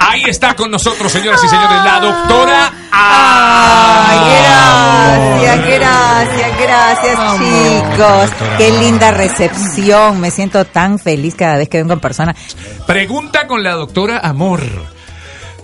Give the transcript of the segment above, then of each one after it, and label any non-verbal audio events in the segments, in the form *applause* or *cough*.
Ahí está con nosotros, señoras y señores, la doctora. Ay, gracias, gracias, gracias, chicos. Qué linda recepción. Me siento tan feliz cada vez que vengo en persona. Pregunta con la doctora Amor.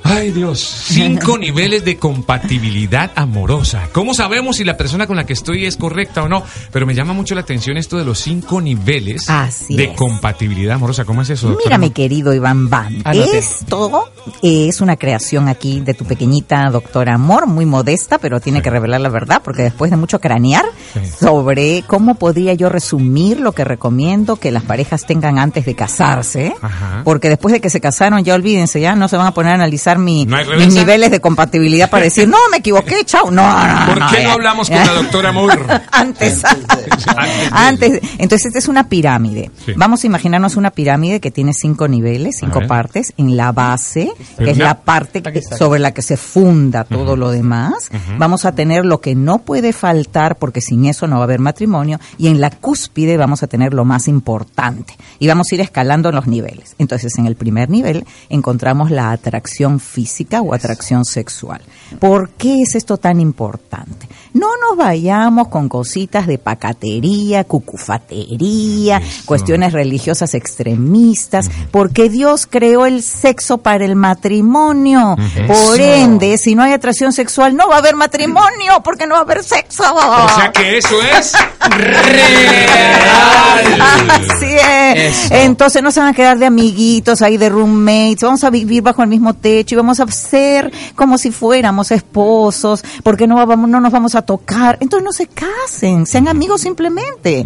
Ay Dios, cinco *laughs* niveles de compatibilidad amorosa. ¿Cómo sabemos si la persona con la que estoy es correcta o no? Pero me llama mucho la atención esto de los cinco niveles Así de es. compatibilidad amorosa. ¿Cómo es eso? doctora Mira, mi querido Iván Van, esto es una creación aquí de tu pequeñita doctora Amor, muy modesta, pero tiene que revelar la verdad, porque después de mucho cranear Sí. sobre cómo podría yo resumir lo que recomiendo que las parejas tengan antes de casarse, Ajá. porque después de que se casaron, ya olvídense, ya no se van a poner a analizar mi, ¿No hay mis niveles de compatibilidad para decir, no, me equivoqué, *laughs* chao, no, no, ¿Por qué ya. no hablamos con la doctora Amor? *laughs* Antes, *laughs* Antes. Entonces, esta es una pirámide. Sí. Vamos a imaginarnos una pirámide que tiene cinco niveles, cinco partes. En la base, Pero que es la parte que- sobre la que se funda todo lo demás, vamos a tener lo que no puede faltar, porque sin eso no va a haber matrimonio. Y en la cúspide vamos a tener lo más importante. Y vamos a ir escalando los niveles. Entonces, en el primer nivel encontramos la atracción física o atracción sexual. ¿Por qué es esto tan importante? No nos vayamos con cositas de pacatería, cucufatería, Eso. cuestiones religiosas extremistas, porque Dios creó el sexo para el matrimonio. Por Eso. ende, si no hay atracción sexual, no va a haber matrimonio, porque no va a haber sexo. O sea que eso es real. *laughs* Así es. Eso. Entonces no se van a quedar de amiguitos ahí, de roommates. Vamos a vivir bajo el mismo techo y vamos a ser como si fuéramos esposos, porque no, vamos, no nos vamos a tocar. Entonces no se casen, sean amigos simplemente.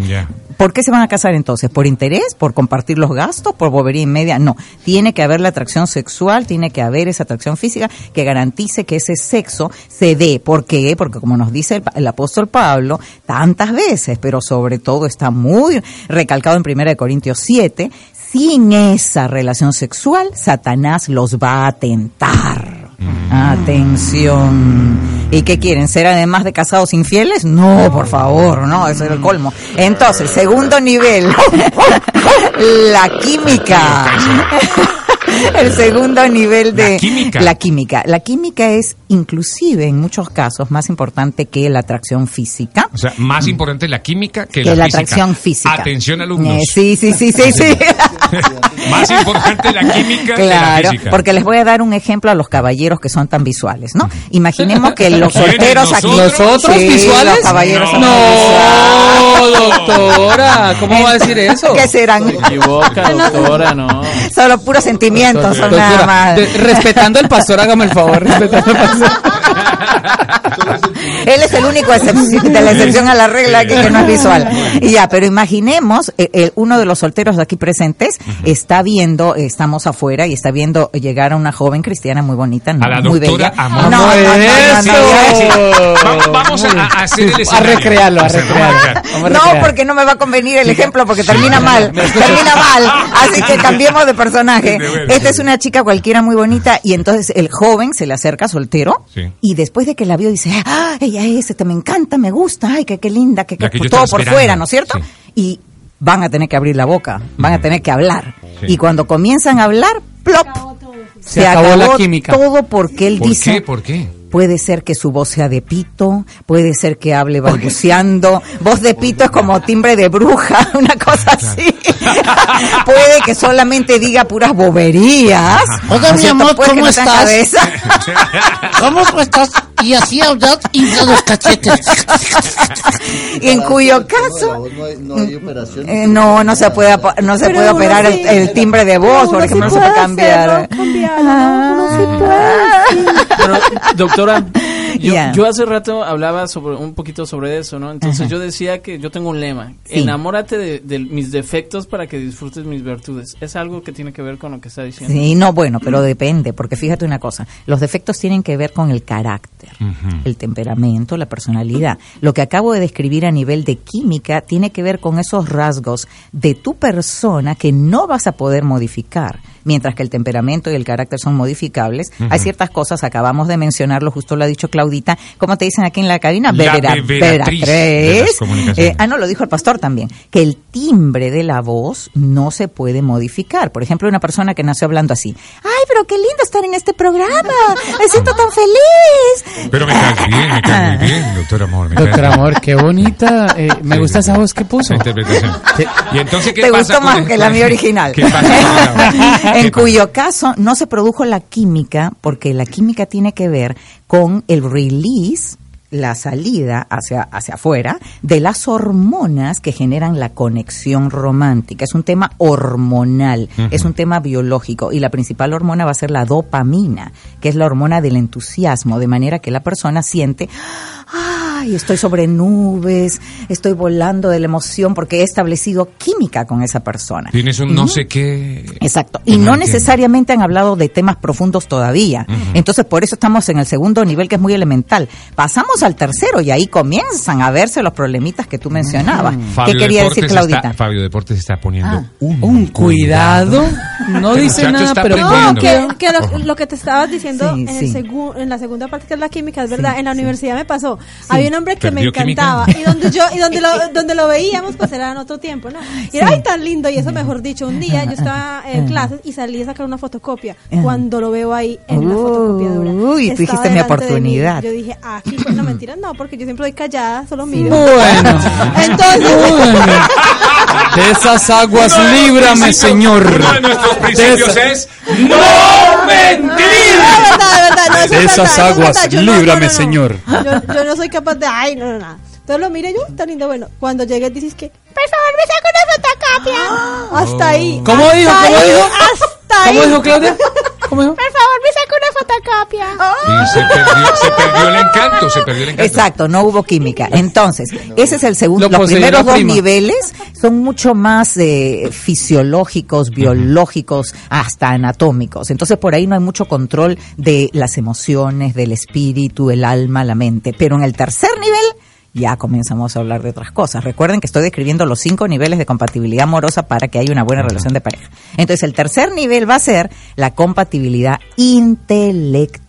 ¿Por qué se van a casar entonces? ¿Por interés? ¿Por compartir los gastos? ¿Por bobería y media? No. Tiene que haber la atracción sexual, tiene que haber esa atracción física que garantice que ese sexo se dé. ¿Por qué? Porque como nos dice el, apóstol Pablo, tantas veces, pero sobre todo está muy recalcado en 1 Corintios 7, sin esa relación sexual, Satanás los va a tentar. Atención. ¿Y qué quieren? ¿Ser además de casados infieles? No, por favor, no, eso es el colmo. Entonces, segundo nivel, *laughs* la química. *laughs* el segundo nivel de la química. la química. Es inclusive en muchos casos más importante que la atracción física. O sea, más mm. importante la química que, la, atracción física. Atención alumnos. Eh, sí, sí, sí, sí, sí. *laughs* más importante la química claro, que la física. porque les voy a dar un ejemplo a los caballeros que son tan visuales, ¿no? Imaginemos que los solteros aquí nosotros sí, visuales, los caballeros no, no doctora, ¿cómo va a decir eso? ¿Qué serán? Se equivoca, *laughs* doctora, no. Solo puro sentimiento son nada más. respetando al pastor, hágame el favor. Respetando al pastor. *laughs* Él es el único de la excepción a la regla que, que no es visual. Y ya, pero imaginemos, eh, eh, uno de los solteros aquí presentes está viendo, eh, estamos afuera y está viendo llegar a una joven cristiana muy bonita, ¿no? A la muy bella. Amor. No, no, no, Vamos, a, a hacer el A escenario. recrearlo, a recrearlo. a- No, porque no me va a convenir el ejemplo, porque termina mal. Termina mal. Así que cambiemos de personaje. Esta es una chica cualquiera muy bonita y entonces el joven se le acerca soltero Sí. y después de que la vio dice, ah, ella es, este, me encanta, me gusta, ay, qué, qué linda, que, que todo por fuera, ¿no es cierto? Sí. Y van a tener que abrir la boca, van a tener que hablar. Sí. Y cuando comienzan a hablar, plop, Se acabó la química. todo porque él ¿Por dice, qué? ¿Por qué? Puede ser que su voz sea de pito, puede ser que hable balbuceando. Voz de pito es como timbre de bruja, *laughs* una cosa así. *laughs* puede que solamente diga puras boberías. Oiga, ¿No mi amor, ¿cómo no estás? *laughs* ¿Cómo estás? Y así hablas infla los cachetes. y en cuyo caso No hay, no hay operación. eh, no no se puede no se puede operar el, sí. el timbre de voz, por ejemplo, no se puede puede cambiar. hacerlo, ¿no? Uno sí puede, sí. Pero, doctora, *laughs* Yo, hace rato hablaba sobre un poquito sobre eso, ¿no? Entonces yo decía que yo tengo un lema. Sí. Enamórate de, de mis defectos para que disfrutes mis virtudes. Es algo que tiene que ver con lo que está diciendo. Sí, no, bueno, pero depende, porque fíjate una cosa, los defectos tienen que ver con el carácter, el temperamento, la personalidad. Lo que acabo de describir a nivel de química tiene que ver con esos rasgos de tu persona que no vas a poder modificar. Mientras que el temperamento y el carácter son modificables, hay ciertas cosas, acabamos de mencionarlo, justo lo ha dicho Claudita, ¿cómo te dicen aquí en la cabina? Las beberatriz. comunicaciones. Eh, ah, no, lo dijo el pastor también, que el timbre de la voz no se puede modificar. Por ejemplo, una persona que nació hablando así, ay, pero qué lindo estar en este programa, me siento tan feliz. Pero me bien, me cae muy bien, doctor Amor. me Doctor. Amor, qué bonita. eh, me Sí, gusta sí, esa voz que puso. Interpretación. Y entonces, ¿qué Te pasa gustó más que la mía original. ¿Qué pasa con la- *laughs* en ¿Qué cuyo caso no se produjo la química, porque la química tiene que ver con el release, la salida hacia, hacia afuera, de las hormonas que generan la conexión romántica. Es un tema hormonal, es un tema biológico, y la principal hormona va a ser la dopamina, que es la hormona del entusiasmo, de manera que la persona siente, ay, estoy sobre nubes, estoy volando de la emoción porque he establecido química con esa persona. Tienes un no sé qué. Exacto. Y No necesariamente han hablado de temas profundos todavía. Entonces, por eso estamos en el segundo nivel, que es muy elemental. Pasamos al tercero y ahí comienzan a verse los problemitas que tú mencionabas. ¿Qué quería Deportes decir Claudita? Está, Fabio Deportes está poniendo Ah. un, Un cuidado. No dice nada, pero. No, que, que lo, lo que te estabas diciendo Sí, en, sí. el en la segunda parte que es la química, es verdad, Sí, en la sí. universidad me pasó. Había un hombre que me encantaba y donde yo y donde lo, *laughs* donde lo veíamos pues era en otro tiempo, ¿no? Y era ay tan lindo y eso mejor dicho, un día yo estaba *laughs* en clases y salí a sacar una fotocopia. Cuando lo veo ahí en la fotocopiadora. uy, tú dijiste mi oportunidad. Yo dije, aquí pues no *laughs* mentira, no, porque yo siempre doy callada, solo miro. Bueno. Entonces, Bueno. De esas aguas, líbrame, Señor. Uno de nuestros principios De es ¡No mentir! verdad, de esas aguas, no, líbrame, no, no. Señor. Yo, yo no soy capaz de, ay, no, no, no. Entonces lo mire yo, tan lindo, bueno. Cuando llegues dices que, por favor, me saca una fotocopia. Hasta ahí. ¿Cómo hasta dijo? ¿Cómo ahí, dijo? Hasta ahí. ¿Cómo dijo Claudia? ¿Cómo? Por favor, me saca una fotocopia. Y se perdió, se perdió el encanto, se perdió el encanto. Exacto, no hubo química. Entonces, ese es el segundo. Lo Los primeros dos prima. niveles son mucho más eh, fisiológicos, biológicos, hasta anatómicos. Entonces, por ahí no hay mucho control de las emociones, del espíritu, el alma, la mente. Pero en el tercer nivel ya comenzamos a hablar de otras cosas. Recuerden que estoy describiendo los cinco niveles de compatibilidad amorosa para que haya una buena relación de pareja. Entonces, el tercer nivel va a ser la compatibilidad intelectual.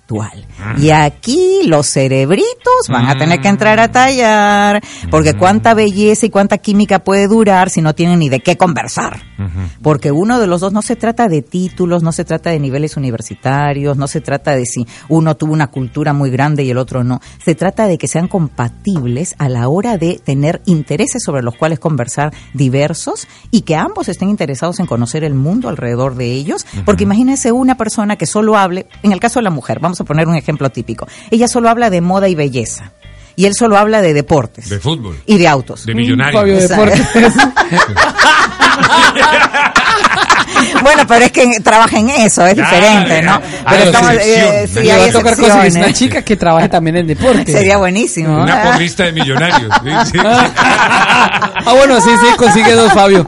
Y aquí los cerebritos van a tener que entrar a tallar, porque cuánta belleza y cuánta química puede durar si no tienen ni de qué conversar. Porque uno de los dos no se trata de títulos, no se trata de niveles universitarios, no se trata de si uno tuvo una cultura muy grande y el otro no. Se trata de que sean compatibles a la hora de tener intereses sobre los cuales conversar diversos y que ambos estén interesados en conocer el mundo alrededor de ellos. Porque imagínense una persona que solo hable, en el caso de la mujer, vamos a poner un ejemplo típico, ella solo habla de moda y belleza. Y él solo habla de deportes. De fútbol. Y de autos. De millonario. Fabio Exacto. Deportes. *laughs* bueno, pero es que trabaja en eso, es Ya, diferente, ya. ¿no? Pero hay estamos, eh, sí, hay a tocar una chica que trabaje también en deporte. Sería buenísimo. Una porrista de millonarios. Sí. Ah, bueno, sí, sí, consigue dos, Fabio.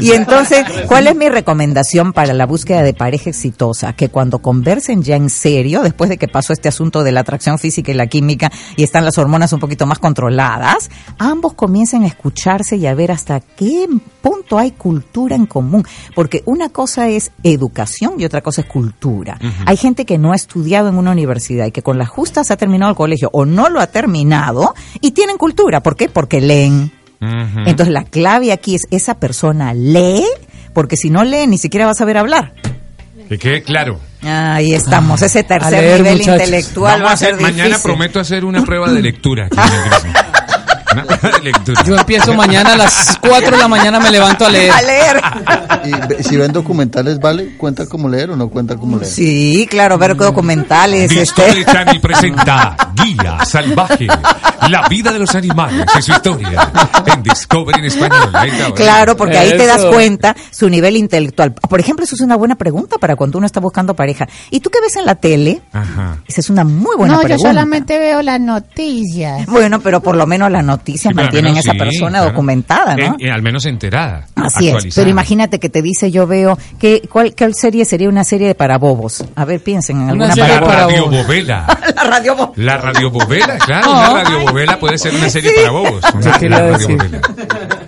Y entonces, ¿cuál es mi recomendación para la búsqueda de pareja exitosa? Que cuando conversen ya en serio, después de que pasó este asunto de la atracción física y la química y están las hormonas un poquito más controladas, ambos comiencen a escucharse y a ver hasta qué punto hay cultura en común. Porque una cosa es educación y otra cosa es cultura. Hay gente que no ha estudiado en una universidad y que con las justas ha terminado el colegio o no lo ha terminado y tienen cultura. ¿Por qué? Porque leen. Entonces la clave aquí es esa persona lee, porque si no lee ni siquiera va a saber hablar. Que quede claro. Ahí estamos, ese tercer leer, nivel muchachos. intelectual Vamos va a a ser hacer, mañana prometo hacer una prueba de lectura. *laughs* *laughs* lectura. Yo empiezo mañana a las 4 de la mañana, me levanto a leer. A leer. Y si ven documentales, ¿vale? ¿Cuenta como leer o no cuenta como leer? Sí, claro, ver documentales. Discovery Este. Channel presenta Guía Salvaje, La vida de los animales y su historia en Discovery en español. Claro, porque ahí te das cuenta su nivel intelectual. Por ejemplo, eso es una buena pregunta para cuando uno está buscando pareja. ¿Y tú qué ves en la tele? Ajá. Esa es una muy buena no, pregunta. yo solamente veo las noticias. Bueno, pero por lo menos las noticias Sí, mantienen a esa sí, persona claro. documentada, ¿no? En- en- al menos enterada. Así es. Pero imagínate que te dice, yo veo, que, ¿cuál, ¿cuál serie sería una serie de para bobos? A ver, piensen en alguna serie La para. *laughs* La radio bobos. La radio bobela, claro. Una radio bobela puede ser una serie para bobos. Una, Yo quería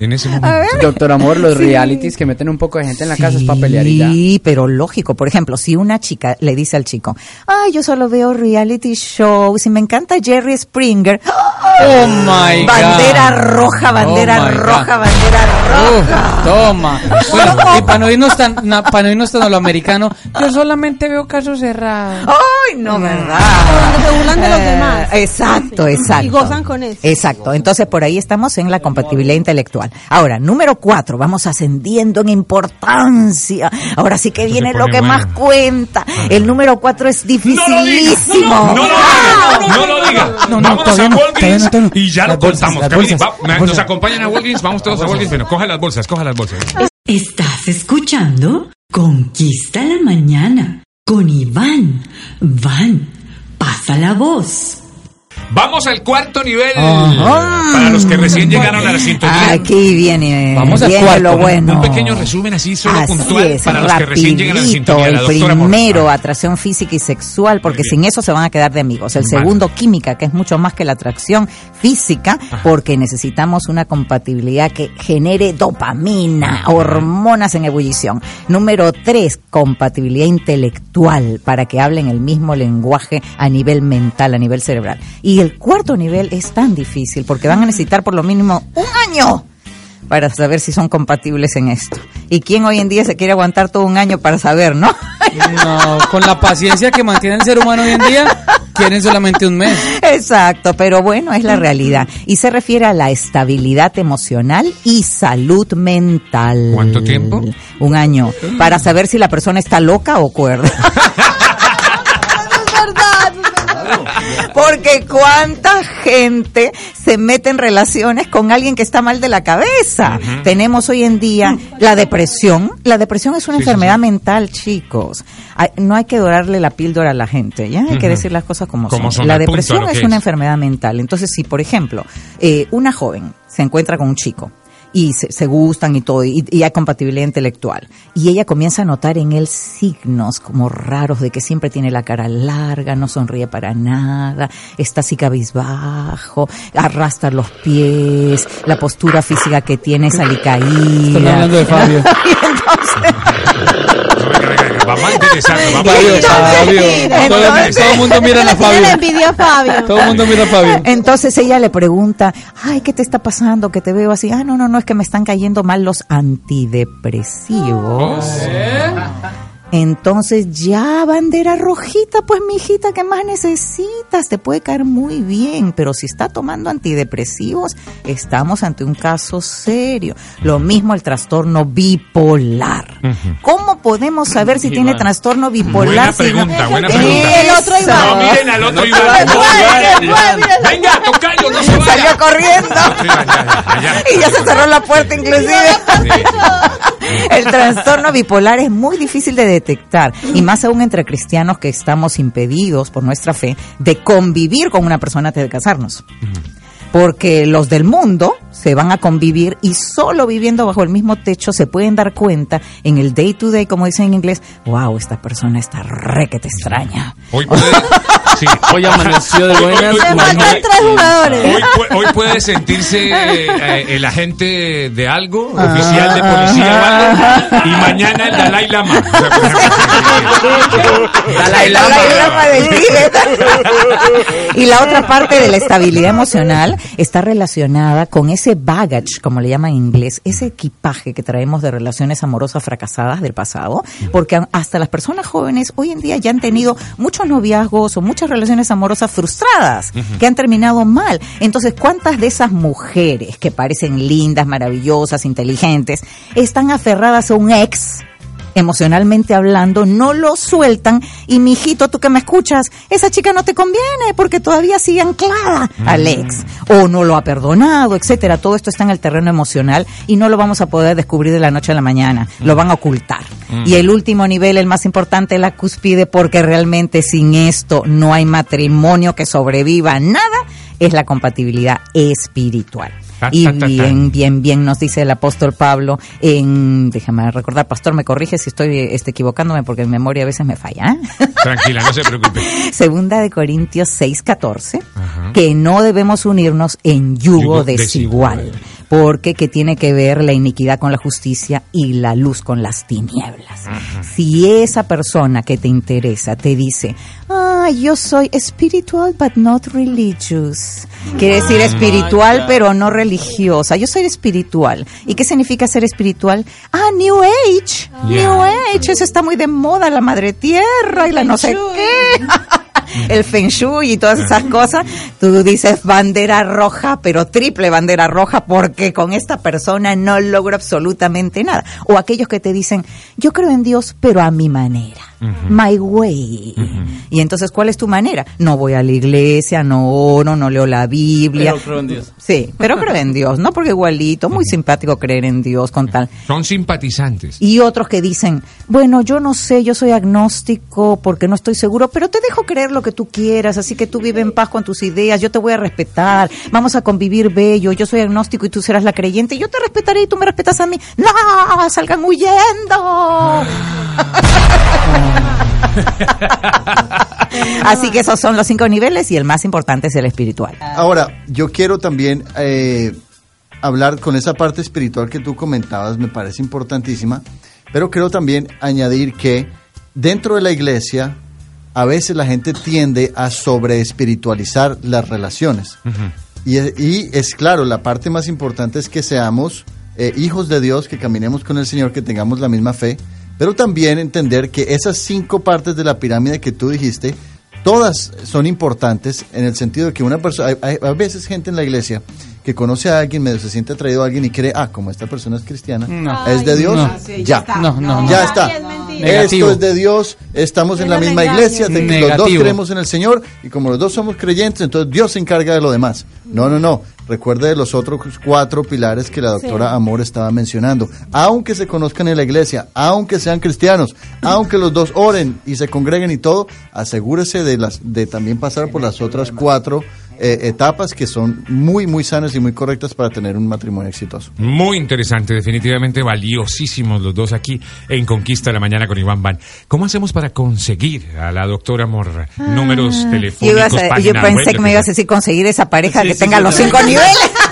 En ese momento. Doctor Amor, los realities que meten un poco de gente en la casa es para pelear y ya. Sí, pero lógico. Por ejemplo, si una chica le dice al chico, ay, yo solo veo reality shows y me encanta Jerry Springer. Oh my God. Bandera roja, bandera Oh my God. roja, bandera roja. Toma. *laughs* Bueno, y para no irnos tan, na- para no irnos tan a lo americano, yo solamente veo casos cerrados. Ay, no, ¿verdad? Donde se burlan de los Eh, demás. Exacto, exacto. Y gozan con eso. Exacto. Entonces, por ahí estamos en la compatibilidad intelectual. Ahora, número cuatro, vamos ascendiendo en importancia. Ahora sí que Esto viene lo que bueno. más cuenta. El número cuatro es dificilísimo. No lo diga, no lo diga. No, no, Vámonos a no, Walgreens y ya lo contamos. nos acompañan a Walgreens, vamos todos a Walgreens. Bueno, coge las bolsas, coge las bolsas. Estás escuchando Conquista la Mañana con Iván. Van, pasa la voz. Vamos al cuarto nivel. Ajá. Para los que recién llegaron a la sintonía. Aquí viene, Vamos al viene cuarto, lo ¿no? bueno. Un pequeño resumen así, solo Así puntual, es, para los que recién llegan a la rapidito. sintonía. El primero, atracción física y sexual, porque sin eso se van a quedar de amigos. El Vale. segundo, química, que es mucho más que la atracción física, porque necesitamos una compatibilidad que genere dopamina, hormonas en ebullición. Número tres, compatibilidad intelectual, para que hablen el mismo lenguaje a nivel mental, a nivel cerebral. Y el cuarto nivel es tan difícil, porque van a necesitar por lo mínimo un año para saber si son compatibles en esto. ¿Y quién hoy en día se quiere aguantar todo un año para saber, no? No, con la paciencia que mantiene el ser humano hoy en día, quieren solamente un mes. Exacto, pero bueno, es la realidad. Y se refiere a la estabilidad emocional y salud mental. ¿Cuánto tiempo? Un año. Para saber si la persona está loca o cuerda. *laughs* Porque cuánta gente se mete en relaciones con alguien que está mal de la cabeza. Tenemos hoy en día la depresión. La depresión es una Sí, enfermedad sí. mental, chicos. No hay que dorarle la píldora a la gente, ¿ya? Hay que decir las cosas como, Como son. son, La punto, depresión es que una es. enfermedad mental. Entonces, si por ejemplo, eh, una joven se encuentra con un chico y se, se gustan y todo, y, y hay compatibilidad intelectual, y ella comienza a notar en él signos como raros de que siempre tiene la cara larga, no sonríe para nada, está así cabizbajo, arrastra los pies, la postura física que tiene es alicaída. Están hablando de Fabio. *laughs* Vamos Fabio, Entonces- todo el mundo mira a Fabio. a Fabio. Todo el mundo mira a Fabio. Entonces ella le pregunta, ay, ¿qué te está pasando? Que te veo así. Ah, no, no, no, es que me están cayendo mal los antidepresivos. Entonces ya, bandera rojita, pues mijita, ¿qué más necesitas? Te puede caer muy bien, pero si está tomando antidepresivos, estamos ante un caso serio. Lo mismo el trastorno bipolar. ¿Cómo podemos saber si tiene trastorno bipolar? Buena si no- pregunta, buena Eso. pregunta. El otro Iván. No, miren al otro Iván. No, Iván. se Venga, tocayo, no se vaya. Salió corriendo. Sí, ya, ya, ya, Y ya se cerró la puerta inclusive. El trastorno bipolar es muy difícil de detectar y más aún entre cristianos que estamos impedidos por nuestra fe de convivir con una persona antes de casarnos. Porque los del mundo se van a convivir y solo viviendo bajo el mismo techo se pueden dar cuenta en el day to day, como dicen en inglés, wow, esta persona está re que te extraña. Hoy puede, sí, Hoy amaneció de *laughs* buenas. hoy- hoy- hoy-. Hoy, pu- hoy puede sentirse eh, el agente de algo, oficial de policía algo, y mañana el Dalai Lama. Por ejemplo, Dalai Lama del Tíbet. y la otra parte de la estabilidad emocional está relacionada con ese baggage, como le llaman en inglés, ese equipaje que traemos de relaciones amorosas fracasadas del pasado, porque hasta las personas jóvenes hoy en día ya han tenido muchos noviazgos o muchas relaciones amorosas frustradas que han terminado mal. Entonces, ¿cuántas de esas mujeres que parecen lindas, maravillosas, inteligentes, están aferradas a un ex? emocionalmente hablando, no lo sueltan y mijito, tú que me escuchas, esa chica no te conviene porque todavía sigue anclada al ex o no lo ha perdonado, etcétera. Todo esto está en el terreno emocional y no lo vamos a poder descubrir de la noche a la mañana, lo van a ocultar. Y el último nivel, el más importante, la cúspide, porque realmente sin esto no hay matrimonio que sobreviva nada, es la compatibilidad espiritual. Ta, Y ta, bien, bien, bien nos dice el apóstol Pablo en, déjame recordar, pastor, me corrige si estoy este, equivocándome porque mi memoria a veces me falla. ¿eh? *laughs* Tranquila, no se preocupe. Segunda de Corintios 6:14, Ajá. que no debemos unirnos en yugo, Yugo desigual, desigual. Porque que tiene que ver la iniquidad con la justicia y la luz con las tinieblas. Si esa persona que te interesa te dice, ah, yo soy espiritual but not religious, quiere decir espiritual pero no religiosa, yo soy espiritual. ¿Y qué significa ser espiritual? Ah, New Age, New Age, eso está muy de moda, la madre tierra y la no sé qué. *laughs* el feng shui y todas esas cosas, tú dices bandera roja, pero triple bandera roja, porque con esta persona no logro absolutamente nada. O aquellos que te dicen, yo creo en Dios, pero a mi manera, my way. Y entonces, ¿cuál es tu manera? No voy a la iglesia, no oro, no leo la Biblia. Pero creo en Dios. Sí, pero creo en Dios, ¿no? Porque igualito, muy simpático creer en Dios con tal. Son simpatizantes. Y otros que dicen, bueno, yo no sé, yo soy agnóstico porque no estoy seguro, pero te dejo creer lo que tú quieras, así que tú vive en paz con tus ideas, yo te voy a respetar, vamos a convivir bello, yo soy agnóstico y tú serás la creyente, yo te respetaré y tú me respetas a mí. No, salgan huyendo. *laughs* *laughs* así que esos son los cinco niveles y el más importante es el espiritual. Ahora, yo quiero también eh, hablar con esa parte espiritual que tú comentabas, me parece importantísima, pero quiero también añadir que dentro de la iglesia a veces la gente tiende a sobre espiritualizar las relaciones. y, y es claro, la parte más importante es que seamos eh, hijos de Dios, que caminemos con el Señor, que tengamos la misma fe, pero también entender que esas cinco partes de la pirámide que tú dijiste, todas son importantes en el sentido de que una persona, hay, hay a veces gente en la iglesia que conoce a alguien, medio se siente atraído a alguien y cree, ah, como esta persona es cristiana, No. es de Dios, No. ya. No, no, no. Ya está. Negativo. Esto es de Dios, estamos en la misma engaño. iglesia, los dos creemos en el Señor y como los dos somos creyentes, entonces Dios se encarga de lo demás. No, no, no. Recuerde de los otros cuatro pilares que la doctora Sí. Amor estaba mencionando. Aunque se conozcan en la iglesia, aunque sean cristianos, aunque los dos oren y se congreguen y todo, asegúrese de las de también pasar por las otras cuatro eh, etapas que son muy, muy sanas y muy correctas para tener un matrimonio exitoso. Muy interesante, definitivamente valiosísimos los dos aquí en Conquista de la Mañana con Iván Van. ¿Cómo hacemos para conseguir a la doctora Amor números Yo, telefónicos, a- yo pensé web, que me ibas a decir conseguir esa pareja Sí, que sí, tenga sí, los sí. cinco niveles. *laughs*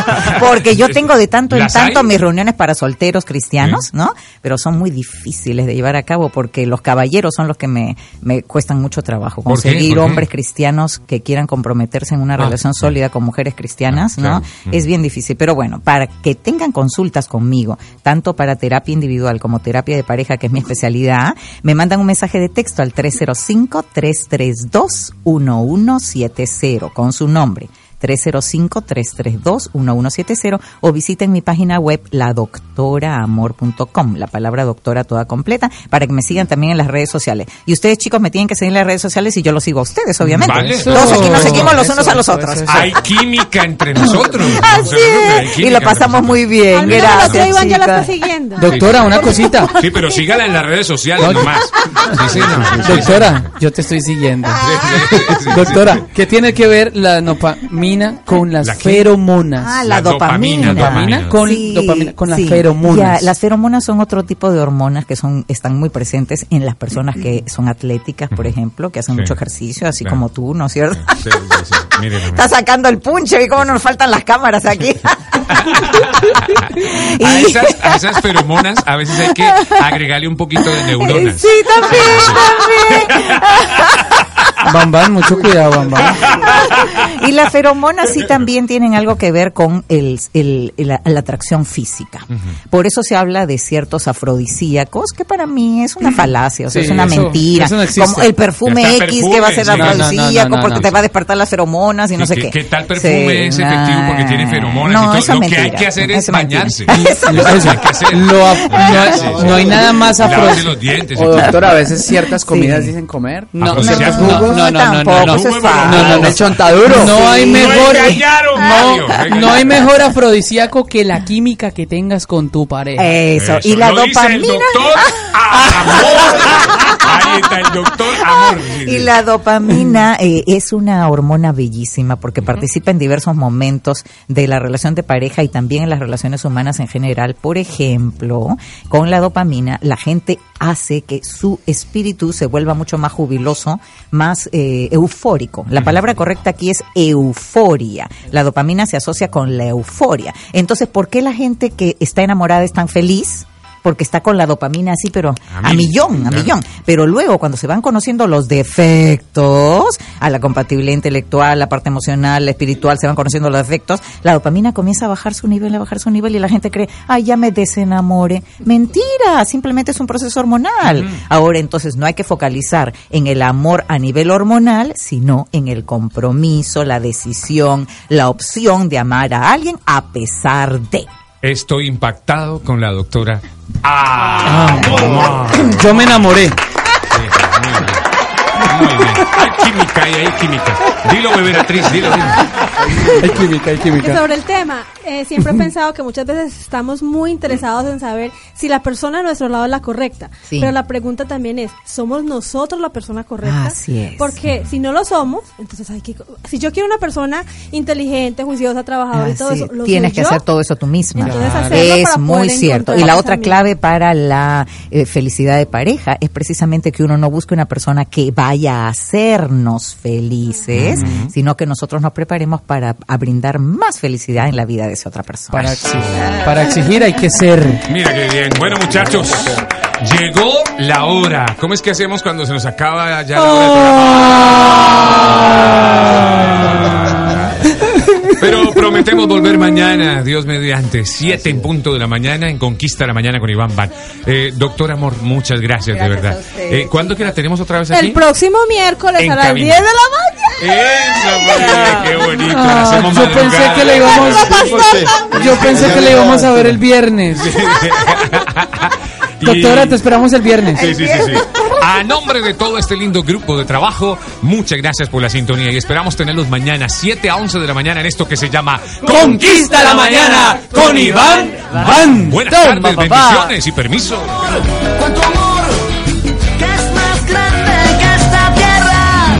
*laughs* Porque yo tengo de tanto en ¿Las tanto hay? mis reuniones para solteros cristianos, ¿no? Pero son muy difíciles de llevar a cabo porque los caballeros son los que me, me cuestan mucho trabajo. Conseguir hombres cristianos que quieran comprometerse en una Ah, relación sólida con mujeres cristianas, Ah, ¿no? claro. Mm. Es bien difícil. Pero bueno, para que tengan consultas conmigo, tanto para terapia individual como terapia de pareja, que es mi especialidad, me mandan un mensaje de texto al 305-332-1170 con su nombre. 305-332-1170 o visiten mi página web ladoctoraamor.com, la palabra doctora toda completa, para que me sigan también en las redes sociales. Y ustedes chicos me tienen que seguir en las redes sociales y yo los sigo a ustedes, obviamente. Vale. Todos aquí nos seguimos los Eso, unos a los eso, otros. eso, eso. Hay química entre nosotros. *laughs* Así es. Y lo pasamos muy bien. La Gracias, Iván ya la está siguiendo. Doctora, una cosita. Sí, pero sígala en las redes sociales No, nomás. Sí. Sí, Doctora, yo te estoy siguiendo. sí, sí, sí, sí. Doctora, ¿qué tiene que ver la dopamina con las feromonas? Ah, la, La dopamina, dopamina. dopamina. Con- dopamina, con las feromonas. Ya, las feromonas son otro tipo de hormonas que son están muy presentes en las personas que son atléticas, por ejemplo, que hacen Sí. mucho ejercicio, así Claro. como tú, ¿no es cierto? Sí, sí, sí. *laughs* Mírenlo, Está sacando el punche, y cómo nos faltan las cámaras aquí. *laughs* A esas, a esas feromonas a veces hay que agregarle un poquito de neuronas. Sí, también, también. *laughs* Bam, bam, mucho cuidado, bam, bam. *laughs* y las feromonas sí también tienen algo que ver con el, el- la, la atracción física. Por eso se habla de ciertos afrodisíacos, que para mí es una falacia, o sea, Sí, es una eso- mentira. eso no como el perfume X perfume, que va a ser sí. No, no, no, afrodisíaco no, no, porque te va a despertar las feromonas y no sé ¿Qué, qué. qué tal perfume Sí, es efectivo porque tiene feromonas No, y todo? eso Lo que hay que hacer es *laughs* bañarse. No, hay nada más afrodisíaco. O doctor, a veces ciertas comidas dicen comer. No, No, no, no, no, tampoco, no. No, no, no. El chontaduro. No hay mejor. No, no hay mejor afrodisíaco que la química que tengas con tu pareja. Eso. Eso, Y la lo dice el dopamina. *laughs* doctor Amor. Ahí está el doctor *laughs* Amor. Sí, sí. Y la dopamina eh, es una hormona bellísima porque participa en diversos momentos de la relación de pareja y también en las relaciones humanas en general. Por ejemplo, con la dopamina la gente hace que su espíritu se vuelva mucho más jubiloso, más eh, eufórico. La palabra correcta aquí es euforia. La dopamina se asocia con la euforia. Entonces, ¿por qué la gente que está enamorada es tan feliz? Porque está con la dopamina así, pero A a, mil. millón, a millón. Pero luego, cuando se van conociendo los defectos, a la compatibilidad intelectual, la parte emocional, la espiritual, se van conociendo los defectos, la dopamina comienza a bajar su nivel, a bajar su nivel y la gente cree, ay, ya me desenamore. Mentira, simplemente es un proceso hormonal. Ahora, entonces, no hay que focalizar en el amor a nivel hormonal, sino en el compromiso, la decisión, la opción de amar a alguien a pesar de. Estoy impactado con la doctora Amor. Yo me enamoré. Muy bien. Hay química ahí, hay química. Dilo, beberatriz, dilo, dilo. Hay química, hay química. sobre el tema, eh, siempre he pensado que muchas veces estamos muy interesados en saber si la persona a nuestro lado es la correcta. Sí. Pero la pregunta también es, ¿somos nosotros la persona correcta? Así es. Porque si no lo somos, entonces hay que... Si yo quiero una persona inteligente, juiciosa, trabajadora y todo eso, ¿lo tienes soy que yo? hacer todo eso tú misma. Entonces, hacerlo es muy cierto. Y la otra clave para la eh, felicidad de pareja es precisamente que uno no busque una persona que vaya a hacernos felices, sino que nosotros nos preparemos para a brindar más felicidad en la vida de esa otra persona. Para exigir, para exigir hay que ser. Mira qué bien. Bueno, muchachos, llegó la hora. ¿Cómo es que hacemos cuando se nos acaba ya la hora programa? Pero prometemos volver mañana, Dios mediante, 7 en punto de la mañana en Conquista la Mañana con Iván Van. Eh, doctor Amor, muchas gracias, de verdad. Eh, ¿Cuándo que la tenemos otra vez aquí? El próximo miércoles En a las cabina. 10 de la mañana. Eso, María, qué bonito. Ah, yo pensé que le íbamos, yo pensé que le íbamos a ver el viernes. *laughs* Doctora, te esperamos el viernes. Sí, sí, sí, sí. A nombre de todo este lindo grupo de trabajo, muchas gracias por la sintonía y esperamos tenerlos mañana 7 a 11 de la mañana en esto que se llama Conquista la mañana con Iván Van. Buenas Toma, tardes, papá. bendiciones y permiso. Cuánto amor